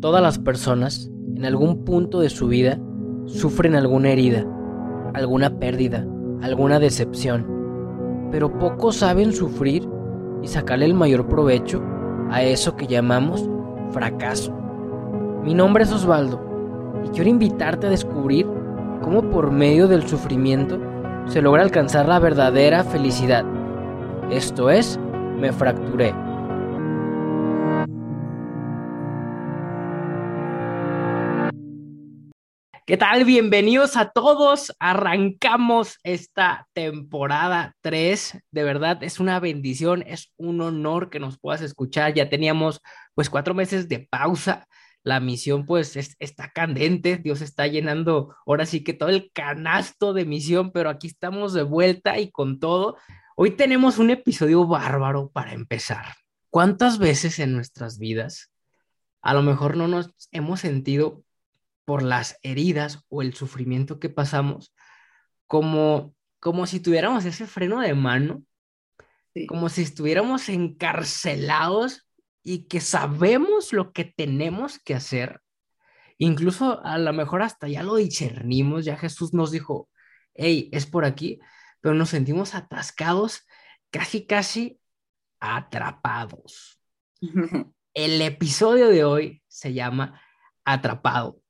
Todas las personas, en algún punto de su vida, sufren alguna herida, alguna pérdida, alguna decepción, pero pocos saben sufrir y sacarle el mayor provecho a eso que llamamos fracaso. Mi nombre es Osvaldo y quiero invitarte a descubrir cómo por medio del sufrimiento se logra alcanzar la verdadera felicidad. Esto es, me fracturé. ¿Qué tal? Bienvenidos a todos. Arrancamos esta temporada 3. De verdad, es una bendición, es un honor que nos puedas escuchar. Ya teníamos pues cuatro meses de pausa. La misión pues está candente. Dios está llenando ahora sí que todo el canasto de misión, pero aquí estamos de vuelta y con todo. Hoy tenemos un episodio bárbaro para empezar. ¿Cuántas veces en nuestras vidas a lo mejor no nos hemos sentido por las heridas o el sufrimiento que pasamos, como, como si tuviéramos ese freno de mano, como si estuviéramos encarcelados y que sabemos lo que tenemos que hacer. Incluso a lo mejor hasta ya lo discernimos, ya Jesús nos dijo, hey, es por aquí, pero nos sentimos atascados, casi, casi atrapados. El episodio de hoy se llama Atrapado.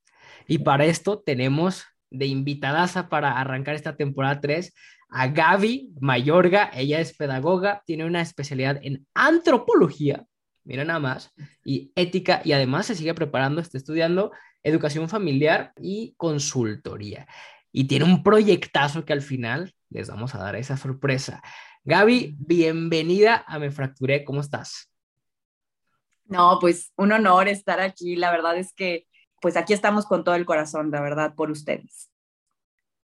Y para esto tenemos de invitadaza para arrancar esta temporada 3 a Gaby Mayorga. Ella es pedagoga, tiene una especialidad en antropología, mira nada más, y ética, y además se sigue preparando, está estudiando educación familiar y consultoría. Y tiene un proyectazo que al final les vamos a dar esa sorpresa. Gaby, bienvenida a Me Fracturé, ¿cómo estás? No, pues un honor estar aquí. La verdad es que pues aquí estamos con todo el corazón, la verdad, por ustedes.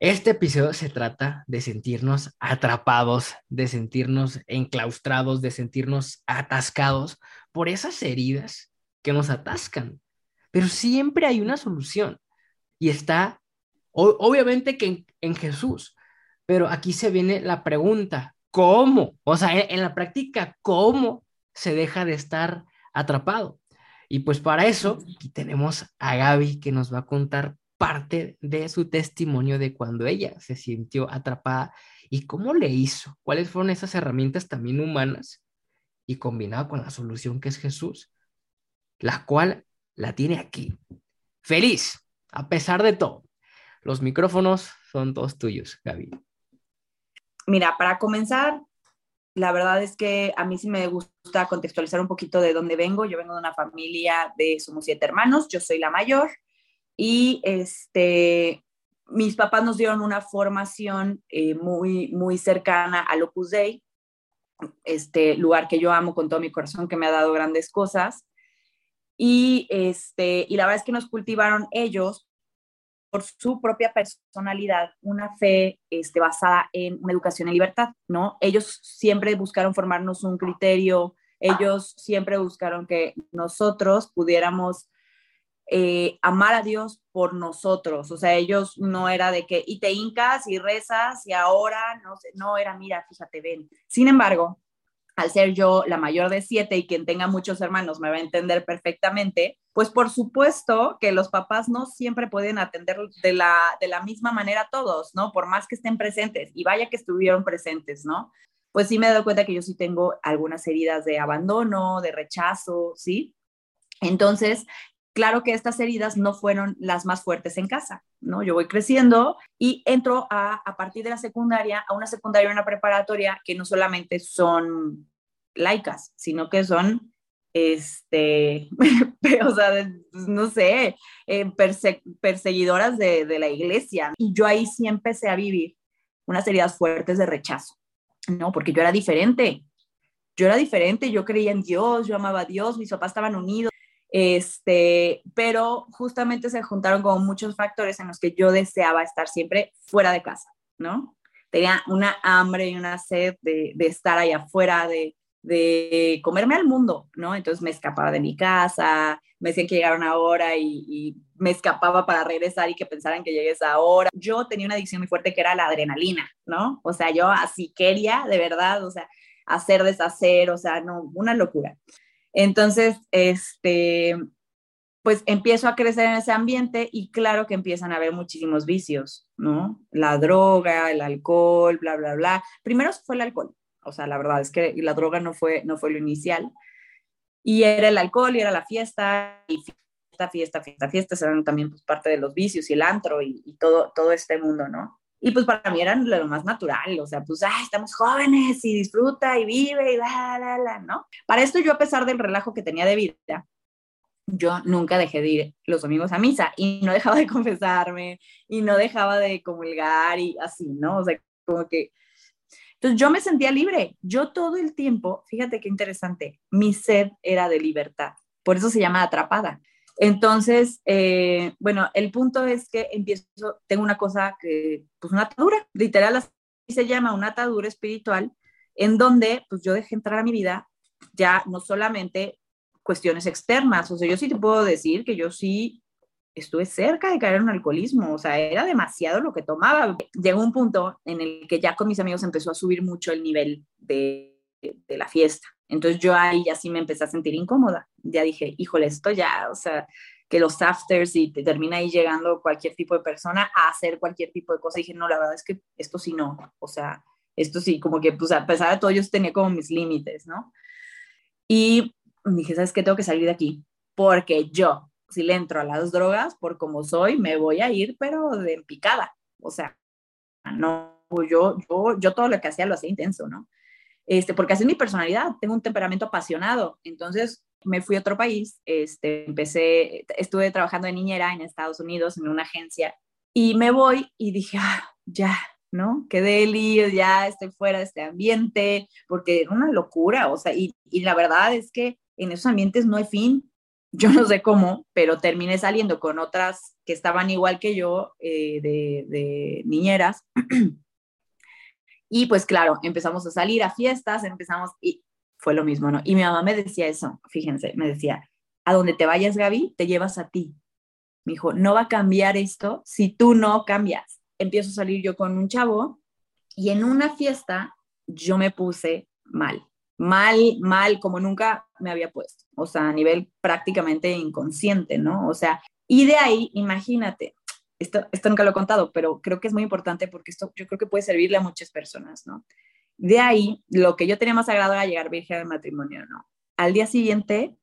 Este episodio se trata de sentirnos atrapados, de sentirnos enclaustrados, de sentirnos atascados por esas heridas que nos atascan. Pero siempre hay una solución y está, obviamente que en, Jesús, pero aquí se viene la pregunta, ¿cómo? O sea, en la práctica, ¿cómo se deja de estar atrapado? Y pues para eso aquí tenemos a Gaby que nos va a contar parte de su testimonio de cuando ella se sintió atrapada y cómo le hizo, cuáles fueron esas herramientas también humanas y combinado con la solución que es Jesús, la cual la tiene aquí. Feliz, a pesar de todo. Los micrófonos son todos tuyos, Gaby. Mira, para comenzar, la verdad es que a mí sí me gusta contextualizar un poquito de dónde vengo. Yo vengo de una familia de, somos siete hermanos, yo soy la mayor y este, mis papás nos dieron una formación eh, muy, muy cercana al Opus Dei, este lugar que yo amo con todo mi corazón, que me ha dado grandes cosas. Y, este, y la verdad es que nos cultivaron ellos por su propia personalidad una fe este, basada en una educación en libertad, ¿no? Ellos siempre buscaron formarnos un criterio, ellos siempre buscaron que nosotros pudiéramos eh, amar a Dios por nosotros, o sea, ellos no era de que, y te hincas y rezas y ahora, no no era, mira, fíjate, ven. Sin embargo, al ser yo la mayor de siete y quien tenga muchos hermanos me va a entender perfectamente, pues por supuesto que los papás no siempre pueden atender de la, de la misma manera a todos, ¿no? Por más que estén presentes, y vaya que estuvieron presentes, ¿no? Pues sí me he dado cuenta que yo sí tengo algunas heridas de abandono, de rechazo, ¿sí? Entonces, claro que estas heridas no fueron las más fuertes en casa, ¿no? Yo voy creciendo y entro a, a partir de la secundaria, a una secundaria una preparatoria que no solamente son laicas, sino que son, este, o sea, pues, no sé, eh, perseguidoras de, de la iglesia. Y yo ahí sí empecé a vivir unas heridas fuertes de rechazo, ¿no? Porque yo era diferente. Yo era diferente, yo creía en Dios, yo amaba a Dios, mis papás estaban unidos, este, pero justamente se juntaron como muchos factores en los que yo deseaba estar siempre fuera de casa, ¿no? Tenía una hambre y una sed de, de estar allá afuera, de, de comerme al mundo, ¿no? Entonces me escapaba de mi casa, me decían que llegaron ahora y, y, me escapaba para regresar y que pensaran que llegues ahora. Yo tenía una adicción muy fuerte que era la adrenalina, ¿no? O sea, yo así quería, de verdad, o sea, hacer, deshacer, o sea, no, una locura. Entonces, este, pues empiezo a crecer en ese ambiente y claro que empiezan a haber muchísimos vicios, ¿no? La droga, el alcohol, bla, bla, bla. Primero fue el alcohol, o sea, la verdad es que la droga no fue, no fue lo inicial. Y era el alcohol y era la fiesta, y fiesta, fiesta, fiesta, fiesta, eran también pues, parte de los vicios y el antro y, y todo, todo este mundo, ¿no? Y pues para mí eran lo más natural, o sea, pues, ah, estamos jóvenes y disfruta y vive y bla, bla, bla, ¿no? Para esto yo, a pesar del relajo que tenía de vida, yo nunca dejé de ir los domingos a misa y no dejaba de confesarme y no dejaba de comulgar y así, ¿no? O sea, como que... Entonces yo me sentía libre. Yo todo el tiempo, fíjate qué interesante, mi sed era de libertad. Por eso se llama atrapada. Entonces, eh, bueno, el punto es que empiezo, tengo una cosa que, pues una atadura, literal así se llama, una atadura espiritual, en donde pues yo dejé entrar a mi vida ya no solamente cuestiones externas. O sea, yo sí te puedo decir que yo sí estuve cerca de caer en un alcoholismo, o sea, era demasiado lo que tomaba. Llegó un punto en el que ya con mis amigos empezó a subir mucho el nivel de, la fiesta. Entonces yo ahí ya sí me empecé a sentir incómoda. Ya dije, híjole, esto ya, o sea, que los afters y te termina ahí llegando cualquier tipo de persona a hacer cualquier tipo de cosa. Y dije, no, la verdad es que esto sí no, o sea, esto sí, como que, pues a pesar de todo, yo tenía como mis límites, ¿no? Y dije, ¿sabes qué? Tengo que salir de aquí, porque yo, si le entro a las drogas, por como soy, me voy a ir, pero de picada. O sea, no, yo, yo, yo todo lo que hacía lo hacía intenso, ¿no? Este, porque así es mi personalidad, tengo un temperamento apasionado. Entonces me fui a otro país, este, empecé, estuve trabajando de niñera en Estados Unidos en una agencia y me voy y dije, ah, ya, ¿no? Qué deli, ya estoy fuera de este ambiente, porque era una locura, o sea, y, y la verdad es que en esos ambientes no hay fin. Yo no sé cómo, pero terminé saliendo con otras que estaban igual que yo, eh, de, niñeras. y pues claro, empezamos a salir a fiestas, empezamos y fue lo mismo, ¿no? Y mi mamá me decía eso, fíjense, me decía, a donde te vayas, Gaby, te llevas a ti. Me dijo, no va a cambiar esto si tú no cambias. Empiezo a salir yo con un chavo y en una fiesta yo me puse mal mal, mal, como nunca me había puesto, o sea, a nivel prácticamente inconsciente, ¿no? O sea, y de ahí, imagínate, esto, esto nunca lo he contado, pero creo que es muy importante porque esto yo creo que puede servirle a muchas personas, ¿no? De ahí, lo que yo tenía más agrado era llegar virgen al matrimonio, ¿no? Al día siguiente,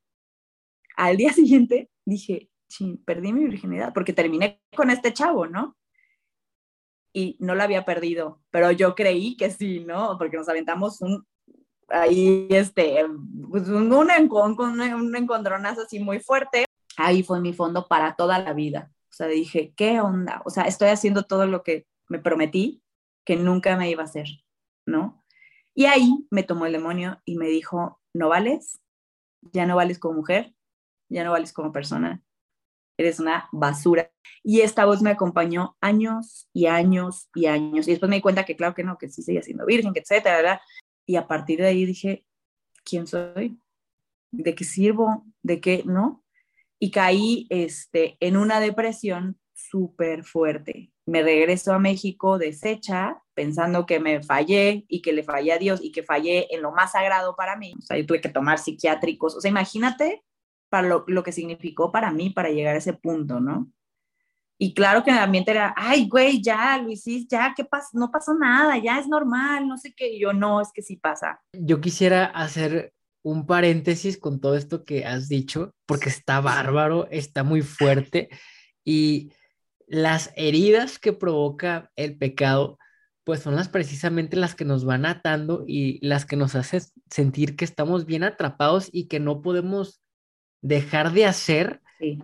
al día siguiente dije, perdí mi virginidad porque terminé con este chavo, ¿no? Y no la había perdido, pero yo creí que sí, ¿no? Porque nos aventamos un ahí, este, pues un, un, un encontronazo así muy fuerte. Ahí fue mi fondo para toda la vida. O sea, dije, ¿qué onda? O sea, estoy haciendo todo lo que me prometí que nunca me iba a hacer, ¿no? Y ahí me tomó el demonio y me dijo, no vales, ya no vales como mujer, ya no vales como persona, eres una basura. Y esta voz me acompañó años y años y años. Y después me di cuenta que claro que no, que sí seguía siendo virgen, que etcétera, ¿verdad? Y a partir de ahí dije, ¿quién soy? ¿De qué sirvo? ¿De qué no? Y caí este, en una depresión súper fuerte. Me regreso a México deshecha, pensando que me fallé y que le fallé a Dios y que fallé en lo más sagrado para mí. O sea, yo tuve que tomar psiquiátricos. O sea, imagínate para lo, lo que significó para mí para llegar a ese punto, ¿no? Y claro que en el ambiente era, ay, güey, ya, Luisis, ya, ¿qué pasa? No pasó nada, ya es normal, no sé qué. Y yo, no, es que sí pasa. Yo quisiera hacer un paréntesis con todo esto que has dicho, porque está bárbaro, está muy fuerte. Y las heridas que provoca el pecado, pues son las precisamente las que nos van atando y las que nos hacen sentir que estamos bien atrapados y que no podemos dejar de hacer. Sí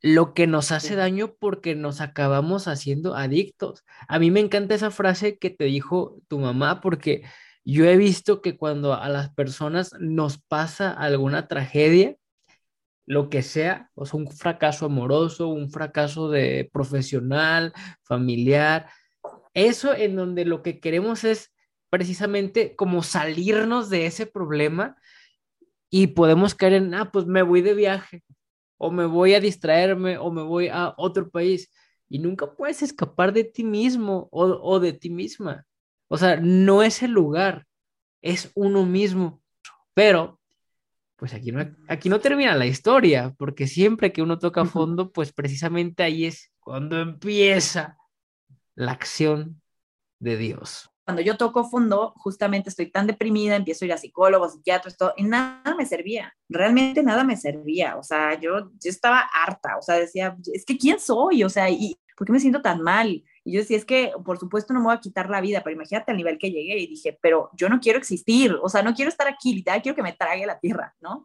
lo que nos hace daño porque nos acabamos haciendo adictos. A mí me encanta esa frase que te dijo tu mamá porque yo he visto que cuando a las personas nos pasa alguna tragedia, lo que sea, o sea, un fracaso amoroso, un fracaso de profesional, familiar, eso en donde lo que queremos es precisamente como salirnos de ese problema y podemos caer en, ah, pues me voy de viaje, o me voy a distraerme o me voy a otro país y nunca puedes escapar de ti mismo o, de ti misma. O sea, no es el lugar, es uno mismo. Pero pues aquí no, aquí no termina la historia, porque siempre que uno toca fondo, pues precisamente ahí es cuando empieza la acción de Dios. Cuando yo toco fondo, justamente estoy tan deprimida, empiezo a ir a psicólogos, psiquiatras, todo, y nada me servía, realmente nada me servía, o sea, yo, yo estaba harta, o sea, decía, es que ¿quién soy? O sea, ¿y por qué me siento tan mal? Y yo decía, es que por supuesto no me voy a quitar la vida, pero imagínate el nivel que llegué y dije, pero yo no quiero existir, o sea, no quiero estar aquí, literal, quiero que me trague la tierra, ¿no?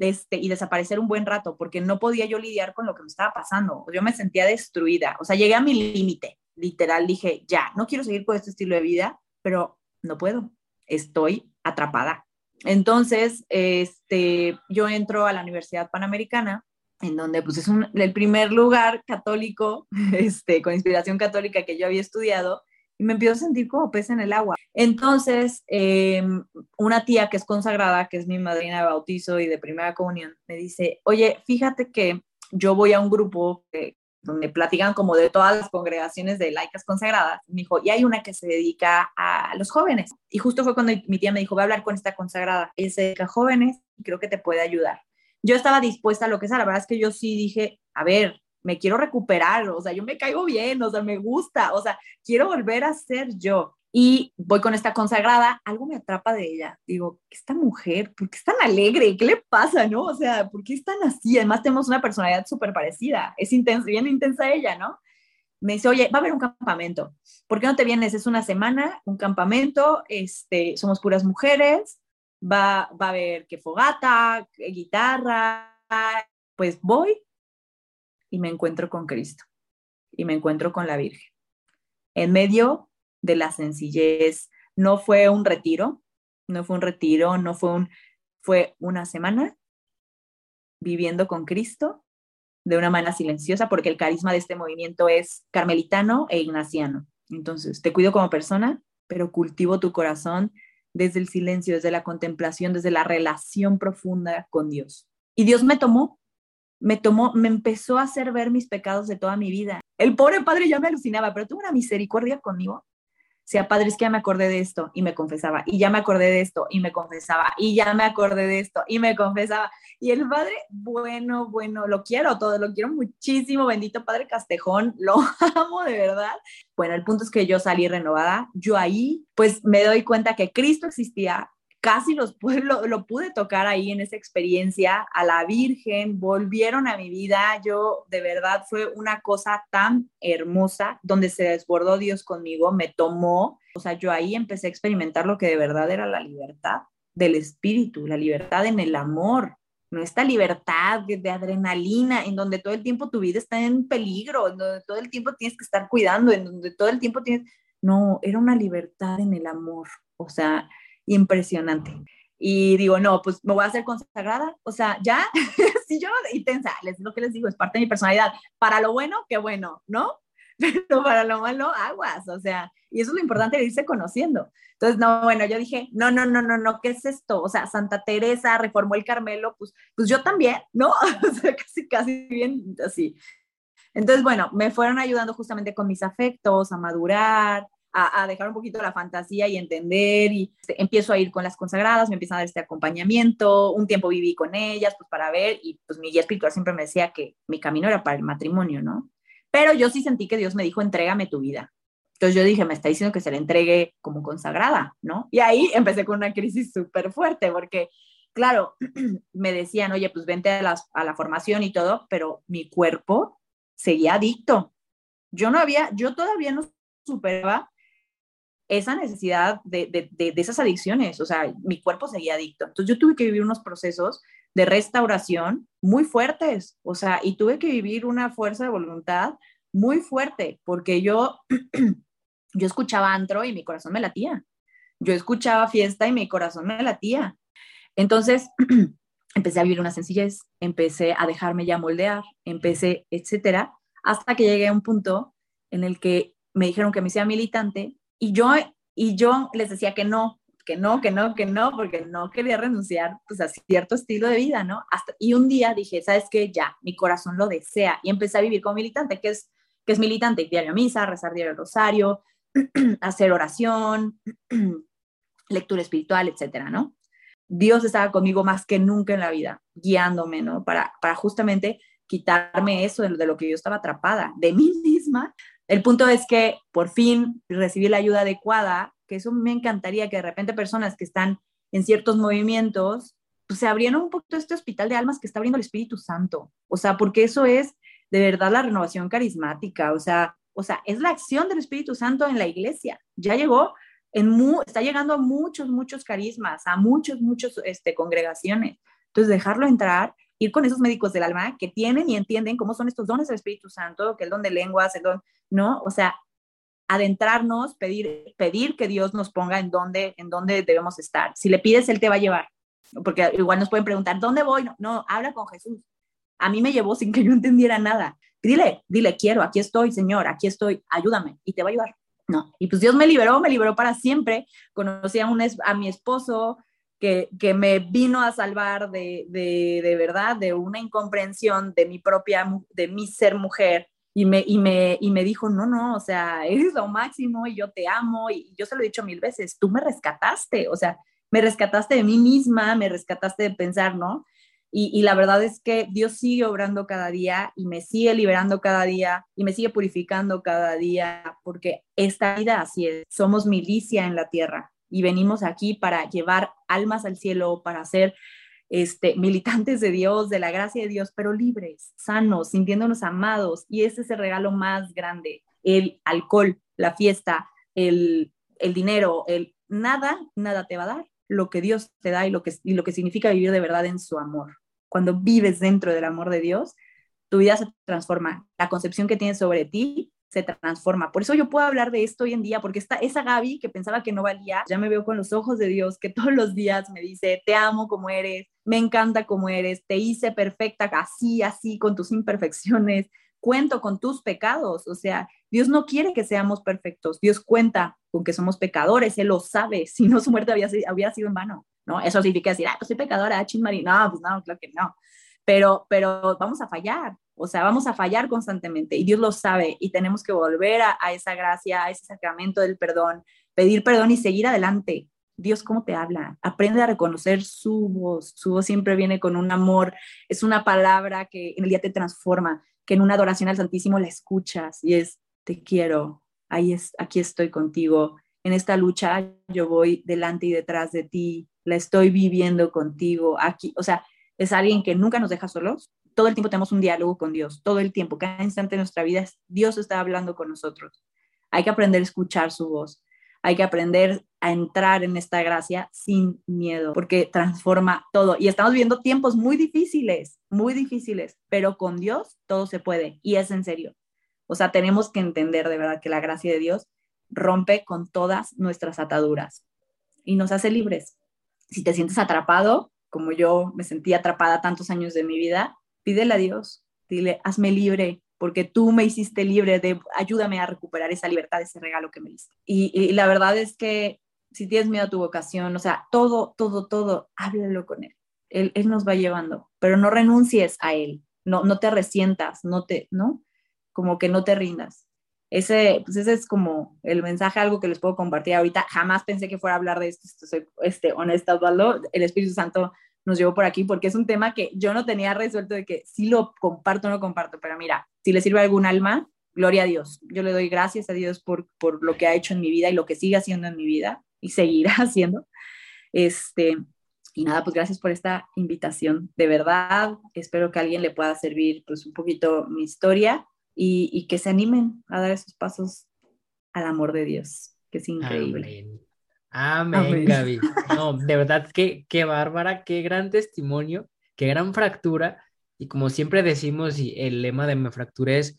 Este, y desaparecer un buen rato, porque no podía yo lidiar con lo que me estaba pasando. Yo me sentía destruida, o sea, llegué a mi límite, literal, dije, ya, no quiero seguir con este estilo de vida, pero no puedo, estoy atrapada. Entonces, este, yo entro a la Universidad Panamericana en donde pues es el primer lugar católico, este, con inspiración católica que yo había estudiado, y me empiezo a sentir como pez en el agua. Entonces, em, una tía que es consagrada, que es mi madrina de bautizo y de primera comunión, me dice, oye, fíjate que yo voy a un grupo donde platican como de todas las congregaciones de laicas consagradas. Me dijo, y hay una que se dedica a los jóvenes. Y justo fue cuando mi tía me dijo, voy a hablar con esta consagrada. Ella se dedica a jóvenes y creo que te puede ayudar yo estaba dispuesta a lo que sea, la verdad es que yo sí dije, a ver, me quiero recuperar, o sea, yo me caigo bien, o sea, me gusta, o sea, quiero volver a ser yo. Y voy con esta consagrada, algo me atrapa de ella. Digo, esta mujer, ¿por qué es tan alegre? ¿Qué le pasa, no? O sea, ¿por qué es así? Además, tenemos una personalidad súper parecida. Es intensa, bien intensa ella, ¿no? Me dice, oye, va a haber un campamento. ¿Por qué no te vienes? Es una semana, un campamento, este, somos puras mujeres, va, va a haber que fogata, guitarra, pues voy y me encuentro con Cristo y me encuentro con la Virgen. En medio de la sencillez, no fue un retiro, no fue un retiro, no fue un, fue una semana viviendo con Cristo de una manera silenciosa, porque el carisma de este movimiento es carmelitano e ignaciano. Entonces, te cuido como persona, pero cultivo tu corazón desde el silencio, desde la contemplación, desde la relación profunda con Dios. Y Dios me tomó, me tomó, me empezó a hacer ver mis pecados de toda mi vida. El pobre padre ya me alucinaba, pero tuvo una misericordia conmigo sea, padre, es que ya me acordé de esto y me confesaba, y ya me acordé de esto y me confesaba, y ya me acordé de esto y me confesaba. Y el padre, bueno, bueno, lo quiero todo, lo quiero muchísimo, bendito padre Castejón, lo amo de verdad. Bueno, el punto es que yo salí renovada, yo ahí pues me doy cuenta que Cristo existía, casi los, lo, lo, pude tocar ahí en esa experiencia, a la Virgen, volvieron a mi vida, yo de verdad fue una cosa tan hermosa, donde se desbordó Dios conmigo, me tomó, o sea, yo ahí empecé a experimentar lo que de verdad era la libertad del espíritu, la libertad en el amor, no esta libertad de adrenalina en donde todo el tiempo tu vida está en peligro, en donde todo el tiempo tienes que estar cuidando, en donde todo el tiempo tienes... No, era una libertad en el amor, o sea, impresionante. Y digo, no, pues me voy a hacer consagrada. O sea, ya, si yo intensa, les lo que les digo, es parte de mi personalidad. Para lo bueno, qué bueno, ¿no? Pero para lo malo, aguas. O sea, y eso es lo importante de irse conociendo. Entonces, no, bueno, yo dije, no, no, no, no, no, ¿qué es esto? O sea, Santa Teresa reformó el Carmelo, pues, pues yo también, ¿no? O sea, casi, casi bien así. Entonces, bueno, me fueron ayudando justamente con mis afectos, a madurar, a, dejar un poquito la fantasía y entender y este, empiezo a ir con las consagradas, me empiezan a dar este acompañamiento, un tiempo viví con ellas pues para ver y pues mi guía espiritual siempre me decía que mi camino era para el matrimonio, ¿no? Pero yo sí sentí que Dios me dijo, entrégame tu vida. Entonces yo dije, me está diciendo que se le entregue como consagrada, ¿no? Y ahí empecé con una crisis súper fuerte porque, claro, me decían, oye, pues vente a, a la formación y todo, pero mi cuerpo seguía adicto. Yo no había, yo todavía no superaba esa necesidad de, esas adicciones, o sea, mi cuerpo seguía adicto. Entonces yo tuve que vivir unos procesos de restauración muy fuertes, o sea, y tuve que vivir una fuerza de voluntad muy fuerte, porque yo, yo escuchaba antro y mi corazón me latía. Yo escuchaba fiesta y mi corazón me latía. Entonces, empecé a vivir una sencillez, empecé a dejarme ya moldear, empecé, etcétera, hasta que llegué a un punto en el que me dijeron que me sea militante y yo, y yo les decía que no, que no, que no, que no, porque no quería renunciar pues, a cierto estilo de vida, ¿no? Hasta, y un día dije, ¿sabes qué? Ya, mi corazón lo desea. Y empecé a vivir como militante, que es, que es militante, diario misa, rezar diario rosario, hacer oración, lectura espiritual, etcétera, ¿no? Dios estaba conmigo más que nunca en la vida, guiándome, ¿no? Para, para justamente quitarme eso de, de lo que yo estaba atrapada, de mí misma. El punto es que por fin recibí la ayuda adecuada, que eso me encantaría que de repente personas que están en ciertos movimientos, pues se abrieron un poquito este hospital de almas que está abriendo el Espíritu Santo. O sea, porque eso es de verdad la renovación carismática. O sea, o sea, es la acción del Espíritu Santo en la iglesia. Ya llegó, en está llegando a muchos, muchos carismas, a muchos, muchos este, congregaciones. Entonces, dejarlo entrar, ir con esos médicos del alma que tienen y entienden cómo son estos dones del Espíritu Santo, que el don de lenguas, el don, ¿no? O sea, adentrarnos, pedir, pedir que Dios nos ponga en dónde, en dónde debemos estar. Si le pides, Él te va a llevar. Porque igual nos pueden preguntar, ¿dónde voy? No, habla con Jesús. A mí me llevó sin que yo entendiera nada. Dile, dile, quiero, aquí estoy, Señor, aquí estoy, ayúdame y te va a ayudar. No, y pues Dios me liberó, me liberó para siempre. Conocí a, un, a mi esposo que, me vino a salvar de, de, de verdad, de una incomprensión de mi propia, de mi ser mujer, y me, y, me, y me dijo, no, no, o sea, eres lo máximo y yo te amo y yo se lo he dicho mil veces, tú me rescataste, o sea, me rescataste de mí misma, me rescataste de pensar, ¿no? Y, y, la verdad es que Dios sigue obrando cada día y me sigue liberando cada día y me sigue purificando cada día, porque esta vida así es, somos milicia en la tierra y venimos aquí para llevar almas al cielo, para ser este, militantes de Dios, de la gracia de Dios, pero libres, sanos, sintiéndonos amados. Y ese es el regalo más grande, el alcohol, la fiesta, el, el dinero, el nada, nada te va a dar lo que Dios te da y lo que, y lo que significa vivir de verdad en su amor. Cuando vives dentro del amor de Dios, tu vida se transforma. La concepción que tienes sobre ti se transforma. Por eso yo puedo hablar de esto hoy en día, porque está esa Gaby que pensaba que no valía, ya me veo con los ojos de Dios, que todos los días me dice, te amo como eres, me encanta como eres, te hice perfecta así, así, con tus imperfecciones, cuento con tus pecados. O sea, Dios no quiere que seamos perfectos, Dios cuenta con que somos pecadores, Él lo sabe, si no su muerte había, había sido en vano, ¿no? Eso significa decir, ah, pues soy pecadora, chin, no, pues no, claro que no. Pero, pero vamos a fallar, o sea, vamos a fallar constantemente y Dios lo sabe y tenemos que volver a, esa gracia, a ese sacramento del perdón, pedir perdón y seguir adelante. Dios, ¿cómo te habla? Aprende a reconocer su voz. Su voz siempre viene con un amor. Es una palabra que en el día te transforma, que en una adoración al Santísimo la escuchas y es, te quiero, ahí es, aquí estoy contigo. En esta lucha yo voy delante y detrás de ti, la estoy viviendo contigo aquí. O sea, es alguien que nunca nos deja solos, todo el tiempo tenemos un diálogo con Dios, todo el tiempo, cada instante de nuestra vida, Dios está hablando con nosotros. Hay que aprender a escuchar su voz, hay que aprender a entrar en esta gracia sin miedo, porque transforma todo. Y estamos viviendo tiempos muy difíciles, muy difíciles, pero con Dios todo se puede y es en serio. O sea, tenemos que entender de verdad que la gracia de Dios rompe con todas nuestras ataduras y nos hace libres. Si te sientes atrapado, como yo me sentí atrapada tantos años de mi vida, pídele a Dios, dile, hazme libre, porque tú me hiciste libre, de, ayúdame a recuperar esa libertad, ese regalo que me diste. Y, la verdad es que si tienes miedo a tu vocación, o sea, todo, todo, todo, háblalo con Él. Él, nos va llevando, pero no renuncies a Él, no, no te resientas, no te, ¿no? Como que no te rindas. Ese, pues ese es como el mensaje, algo que les puedo compartir ahorita. Jamás pensé que fuera a hablar de esto, soy este, honesta, Osvaldo. El Espíritu Santo nos llevó por aquí, porque es un tema que yo no tenía resuelto de que si lo comparto o no comparto, pero mira, si le sirve a algún alma, gloria a Dios. Yo le doy gracias a Dios por, por lo que ha hecho en mi vida y lo que sigue haciendo en mi vida y seguirá haciendo. Este, y nada, pues gracias por esta invitación. De verdad, espero que alguien le pueda servir pues un poquito mi historia y, y que se animen a dar esos pasos al amor de Dios, que es increíble. Amén, Gaby. No, de verdad, qué, qué bárbara, qué gran testimonio, qué gran fractura. Y como siempre decimos, y el lema de mi fractura es,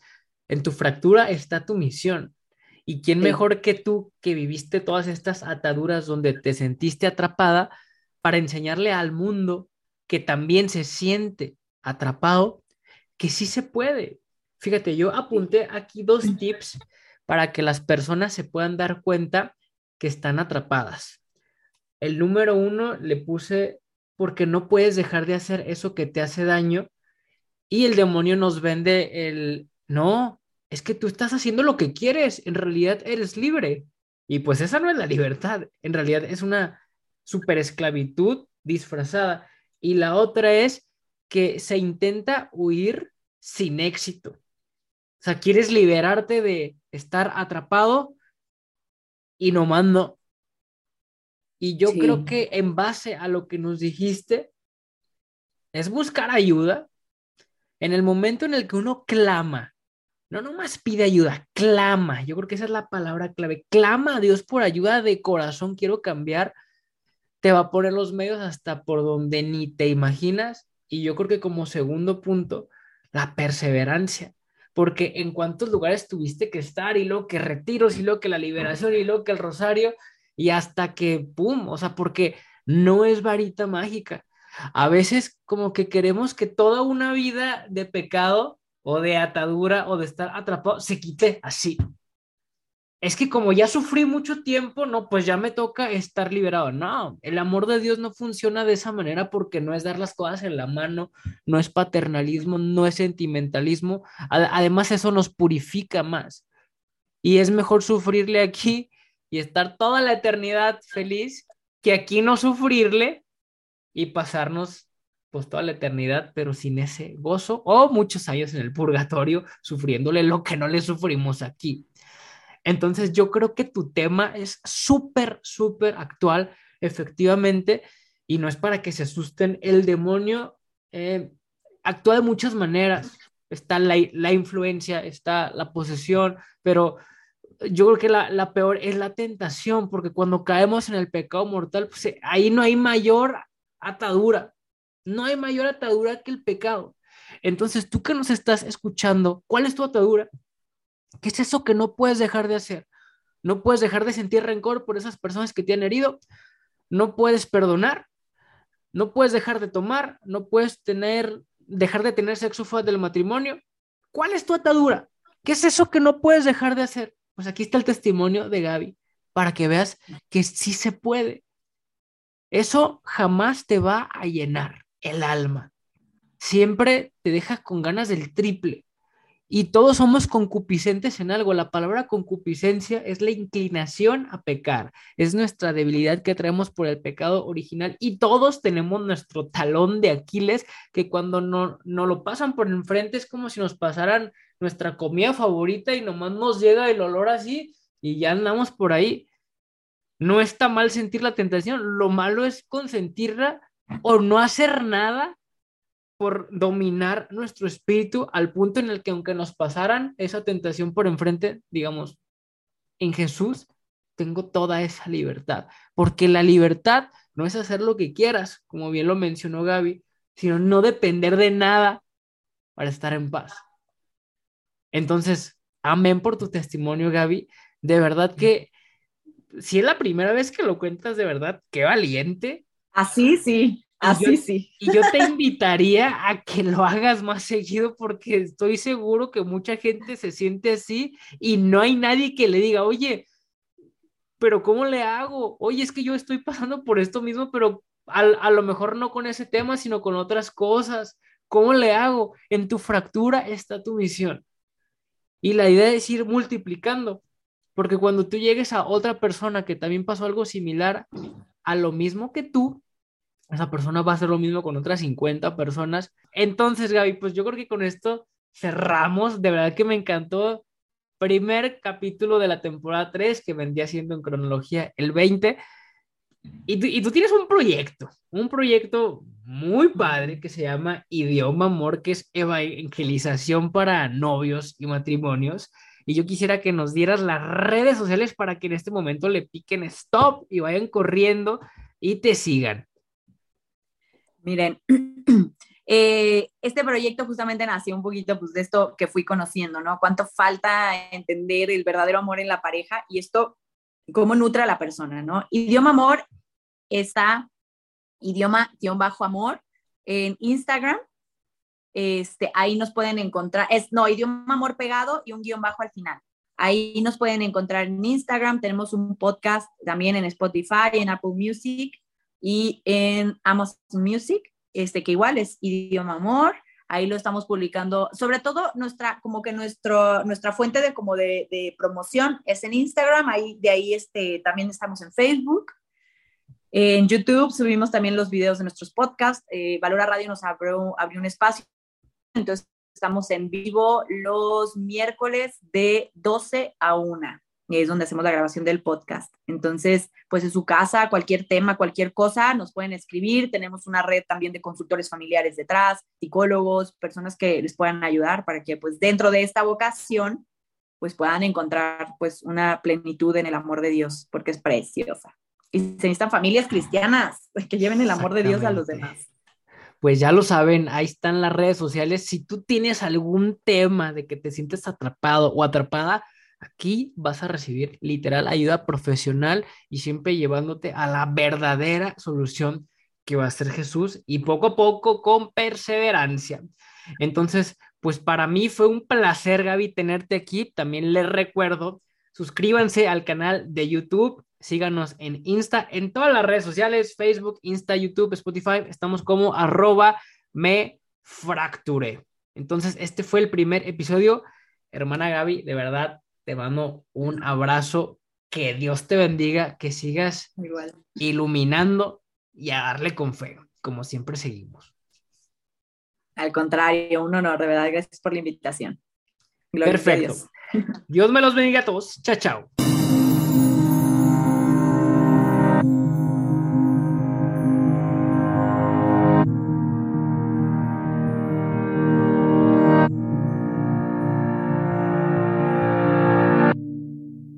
en tu fractura está tu misión. ¿Y quién mejor que tú que viviste todas estas ataduras donde te sentiste atrapada para enseñarle al mundo que también se siente atrapado, que sí se puede? Fíjate, yo apunté aquí dos tips para que las personas se puedan dar cuenta que están atrapadas. El número uno le puse porque no puedes dejar de hacer eso que te hace daño y el demonio nos vende el, no, es que tú estás haciendo lo que quieres, en realidad eres libre. Y pues esa no es la libertad, en realidad es una super esclavitud disfrazada. Y la otra es que se intenta huir sin éxito. O sea, quieres liberarte de estar atrapado y no mando. Y yo creo que en base a lo que nos dijiste, es buscar ayuda en el momento en el que uno clama. No nomás pide ayuda, clama. Yo creo que esa es la palabra clave. Clama a Dios por ayuda de corazón. Quiero cambiar. Te va a poner los medios hasta por donde ni te imaginas. Y yo creo que como segundo punto, la perseverancia. Porque en cuántos lugares tuviste que estar y luego que retiros y luego que la liberación y luego que el rosario y hasta que, ¡pum! O sea, porque no es varita mágica. A veces como que queremos que toda una vida de pecado o de atadura o de estar atrapado se quite así. Es que como ya sufrí mucho tiempo, no, pues ya me toca estar liberado. No, el amor de Dios no funciona de esa manera porque no es dar las cosas en la mano, no es paternalismo, no es sentimentalismo. Además, eso nos purifica más. Y es mejor sufrirle aquí y estar toda la eternidad feliz que aquí no sufrirle y pasarnos pues toda la eternidad, pero sin ese gozo o muchos años en el purgatorio sufriéndole lo que no le sufrimos aquí. Entonces yo creo que tu tema es súper, súper actual, efectivamente, y no es para que se asusten. El demonio eh, actúa de muchas maneras. Está la, la influencia, está la posesión, pero yo creo que la, peor es la tentación, porque cuando caemos en el pecado mortal, pues eh, ahí no hay mayor atadura, no hay mayor atadura que el pecado. Entonces, tú que nos estás escuchando, ¿cuál es tu atadura? ¿Qué es eso que no puedes dejar de hacer? No puedes dejar de sentir rencor por esas personas que te han herido, no puedes perdonar, no puedes dejar de tomar, no puedes tener, dejar de tener sexo fuera del matrimonio. ¿Cuál es tu atadura? ¿Qué es eso que no puedes dejar de hacer? Pues aquí está el testimonio de Gaby para que veas que sí se puede. Eso jamás te va a llenar el alma. Siempre te deja con ganas del triple. Y todos somos concupiscentes en algo. La palabra concupiscencia es la inclinación a pecar. Es nuestra debilidad que traemos por el pecado original. Y todos tenemos nuestro talón de Aquiles que cuando no, no lo pasan por enfrente es como si nos pasaran nuestra comida favorita y nomás nos llega el olor así y ya andamos por ahí. No está mal sentir la tentación, lo malo es consentirla o no hacer nada por dominar nuestro espíritu al punto en el que aunque nos pasaran esa tentación por enfrente, digamos, en Jesús tengo toda esa libertad, porque la libertad no es hacer lo que quieras, como bien lo mencionó Gaby, sino no depender de nada para estar en paz. Entonces, amén por tu testimonio, Gaby. De verdad que si es la primera vez que lo cuentas, de verdad, qué valiente. Así sí, así sí. Y yo te invitaría a que lo hagas más seguido porque estoy seguro que mucha gente se siente así y no hay nadie que le diga, oye, pero ¿cómo le hago? Oye, es que yo estoy pasando por esto mismo, pero a, a lo mejor no con ese tema, sino con otras cosas. ¿Cómo le hago? En tu fractura está tu misión. Y la idea es ir multiplicando, porque cuando tú llegues a otra persona que también pasó algo similar a lo mismo que tú, esa persona va a hacer lo mismo con otras 50 personas. Entonces, Gaby, pues yo creo que con esto cerramos. De verdad que me encantó. Primer capítulo de la temporada 3, que vendría siendo en cronología el 20. Y tú, tienes un proyecto, un proyecto muy padre que se llama Idioma Amor, que es evangelización para novios y matrimonios. Y yo quisiera que nos dieras las redes sociales para que en este momento le piquen stop y vayan corriendo y te sigan. Miren, eh, este proyecto justamente nació un poquito pues, de esto que fui conociendo, ¿no? Cuánto falta entender el verdadero amor en la pareja y esto cómo nutre a la persona, ¿no? Idioma amor está idioma-amor en Instagram. Este, ahí nos pueden encontrar, es no, idioma amor pegado y un guion bajo al final. Ahí nos pueden encontrar en Instagram, tenemos un podcast también en Spotify, en Apple Music y en Amazon Music, este que igual es idioma amor ahí lo estamos publicando. Sobre todo nuestra, como que nuestro, nuestra fuente de, como de, promoción es en Instagram, ahí, de ahí este, también estamos en Facebook. En YouTube subimos también los videos de nuestros podcasts. Eh, Valora Radio nos abrió, abrió un espacio. Entonces, estamos en vivo los miércoles de 12 a 1 y es donde hacemos la grabación del podcast. Entonces, pues en su casa, cualquier tema, cualquier cosa, nos pueden escribir. Tenemos una red también de consultores familiares detrás, psicólogos, personas que les puedan ayudar para que pues dentro de esta vocación pues puedan encontrar pues una plenitud en el amor de Dios, porque es preciosa. Y se necesitan familias cristianas que lleven el amor de Dios a los demás. Pues ya lo saben, ahí están las redes sociales. Si tú tienes algún tema de que te sientes atrapado o atrapada, Aquí vas a recibir literal ayuda profesional y siempre llevándote a la verdadera solución que va a ser Jesús y poco a poco con perseverancia. Entonces, pues para mí fue un placer, Gaby, tenerte aquí. También les recuerdo, suscríbanse al canal de YouTube, síganos en Insta, en todas las redes sociales, Facebook, Insta, YouTube, Spotify, estamos como arroba me fracturé. Entonces, este fue el primer episodio. Hermana Gaby, de verdad, te mando un abrazo, que Dios te bendiga, que sigas iluminando y a darle con fe, como siempre seguimos. Al contrario, un honor, de verdad, gracias por la invitación. Perfecto. Dios. Dios me los bendiga a todos. Chao, chao.